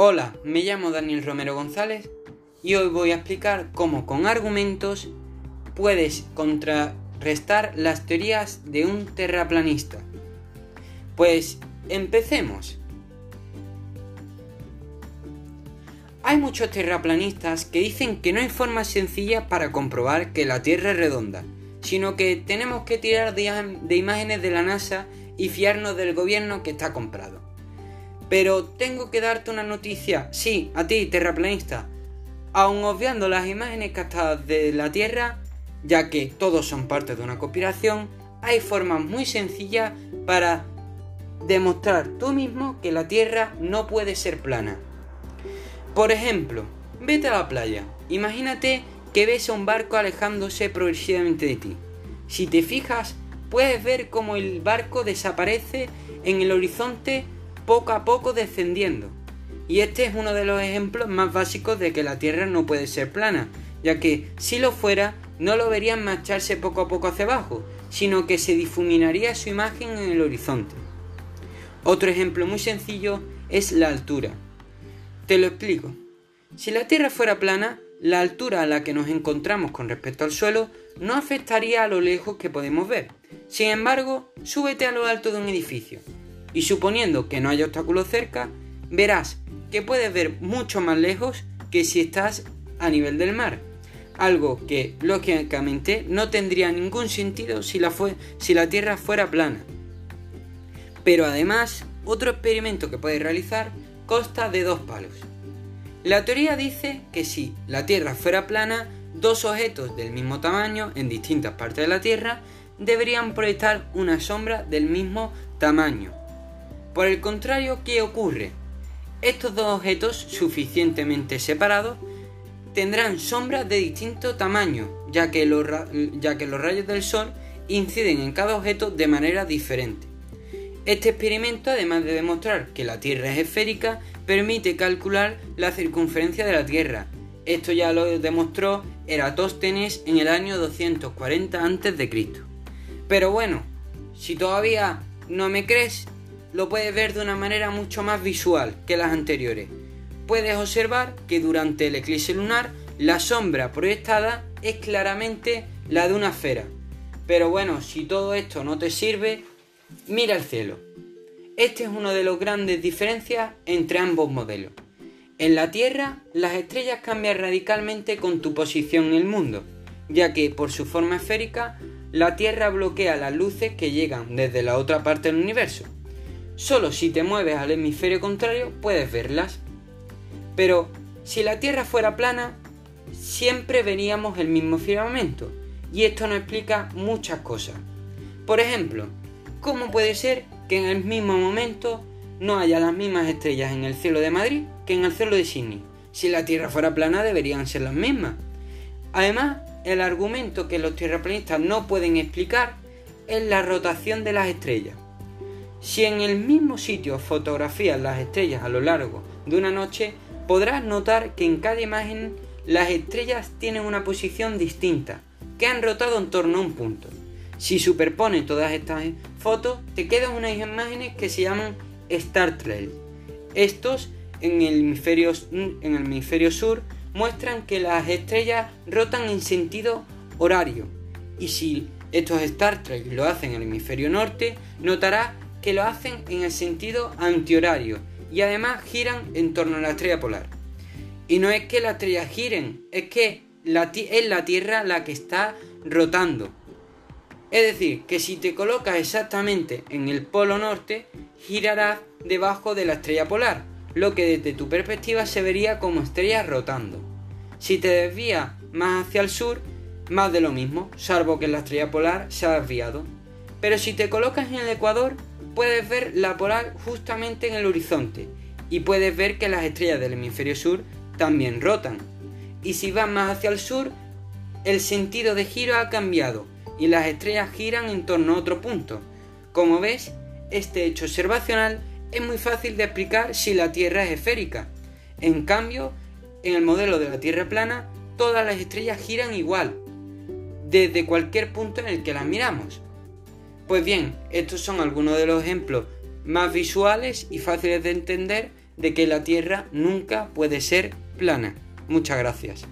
Hola, me llamo Daniel Romero González y hoy voy a explicar cómo con argumentos puedes contrarrestar las teorías de un terraplanista. Pues empecemos. Hay muchos terraplanistas que dicen que no hay forma sencilla para comprobar que la Tierra es redonda, sino que tenemos que tirar de, imágenes de la NASA y fiarnos del gobierno que está comprado. Pero tengo que darte una noticia, sí, a ti, terraplanista. Aun obviando las imágenes captadas de la Tierra, ya que todos son parte de una conspiración, hay formas muy sencillas para demostrar tú mismo que la Tierra no puede ser plana. Por ejemplo, vete a la playa. Imagínate que ves a un barco alejándose progresivamente de ti. Si te fijas, puedes ver cómo el barco desaparece en el horizonte poco a poco descendiendo. Y este es uno de los ejemplos más básicos de que la Tierra no puede ser plana, ya que si lo fuera, no lo verían marcharse poco a poco hacia abajo, sino que se difuminaría su imagen en el horizonte. Otro ejemplo muy sencillo es la altura. Te lo explico. Si la Tierra fuera plana, la altura a la que nos encontramos con respecto al suelo no afectaría a lo lejos que podemos ver. Sin embargo, súbete a lo alto de un edificio y suponiendo que no haya obstáculos cerca, verás que puedes ver mucho más lejos que si estás a nivel del mar. Algo que, lógicamente, no tendría ningún sentido si la, si la Tierra fuera plana. Pero además, otro experimento que puedes realizar consta de dos palos. La teoría dice que si la Tierra fuera plana, dos objetos del mismo tamaño en distintas partes de la Tierra deberían proyectar una sombra del mismo tamaño. Por el contrario, ¿qué ocurre? Estos dos objetos suficientemente separados tendrán sombras de distinto tamaño, ya que, los, rayos del Sol inciden en cada objeto de manera diferente. Este experimento, además de demostrar que la Tierra es esférica, permite calcular la circunferencia de la Tierra. Esto ya lo demostró Eratóstenes en el año 240 a.C. Pero bueno, si todavía no me crees, lo puedes ver de una manera mucho más visual que las anteriores. Puedes observar que durante el eclipse lunar la sombra proyectada es claramente la de una esfera. Pero bueno, si todo esto no te sirve, mira el cielo. Este es una de las grandes diferencias entre ambos modelos. En la Tierra, las estrellas cambian radicalmente con tu posición en el mundo, ya que por su forma esférica, la Tierra bloquea las luces que llegan desde la otra parte del universo. Solo si te mueves al hemisferio contrario puedes verlas. Pero si la Tierra fuera plana, siempre veríamos el mismo firmamento, y esto nos explica muchas cosas. Por ejemplo, ¿cómo puede ser que en el mismo momento no haya las mismas estrellas en el cielo de Madrid que en el cielo de Sydney? Si la Tierra fuera plana deberían ser las mismas. Además, el argumento que los tierraplanistas no pueden explicar es la rotación de las estrellas. Si en el mismo sitio fotografías las estrellas a lo largo de una noche, podrás notar que en cada imagen las estrellas tienen una posición distinta, que han rotado en torno a un punto. Si superpones todas estas fotos, te quedan unas imágenes que se llaman Star Trails. Estos en el hemisferio, en el hemisferio sur muestran que las estrellas rotan en sentido horario. Y si estos Star Trek lo hacen en el hemisferio norte, notarás que lo hacen en el sentido antihorario y además giran en torno a la estrella polar. Y no es que las estrellas giren, es que la es la Tierra la que está rotando. Es decir, que si te colocas exactamente en el polo norte, girarás debajo de la estrella polar, lo que desde tu perspectiva se vería como estrellas rotando. Si te desvías más hacia el sur, más de lo mismo, salvo que la estrella polar se ha desviado. Pero si te colocas en el ecuador, puedes ver la polar justamente en el horizonte y puedes ver que las estrellas del hemisferio sur también rotan. Y si vas más hacia el sur, el sentido de giro ha cambiado y las estrellas giran en torno a otro punto. Como ves, este hecho observacional es muy fácil de explicar si la Tierra es esférica. En cambio, en el modelo de la Tierra plana, todas las estrellas giran igual, desde cualquier punto en el que las miramos. Pues bien, estos son algunos de los ejemplos más visuales y fáciles de entender de que la Tierra nunca puede ser plana. Muchas gracias.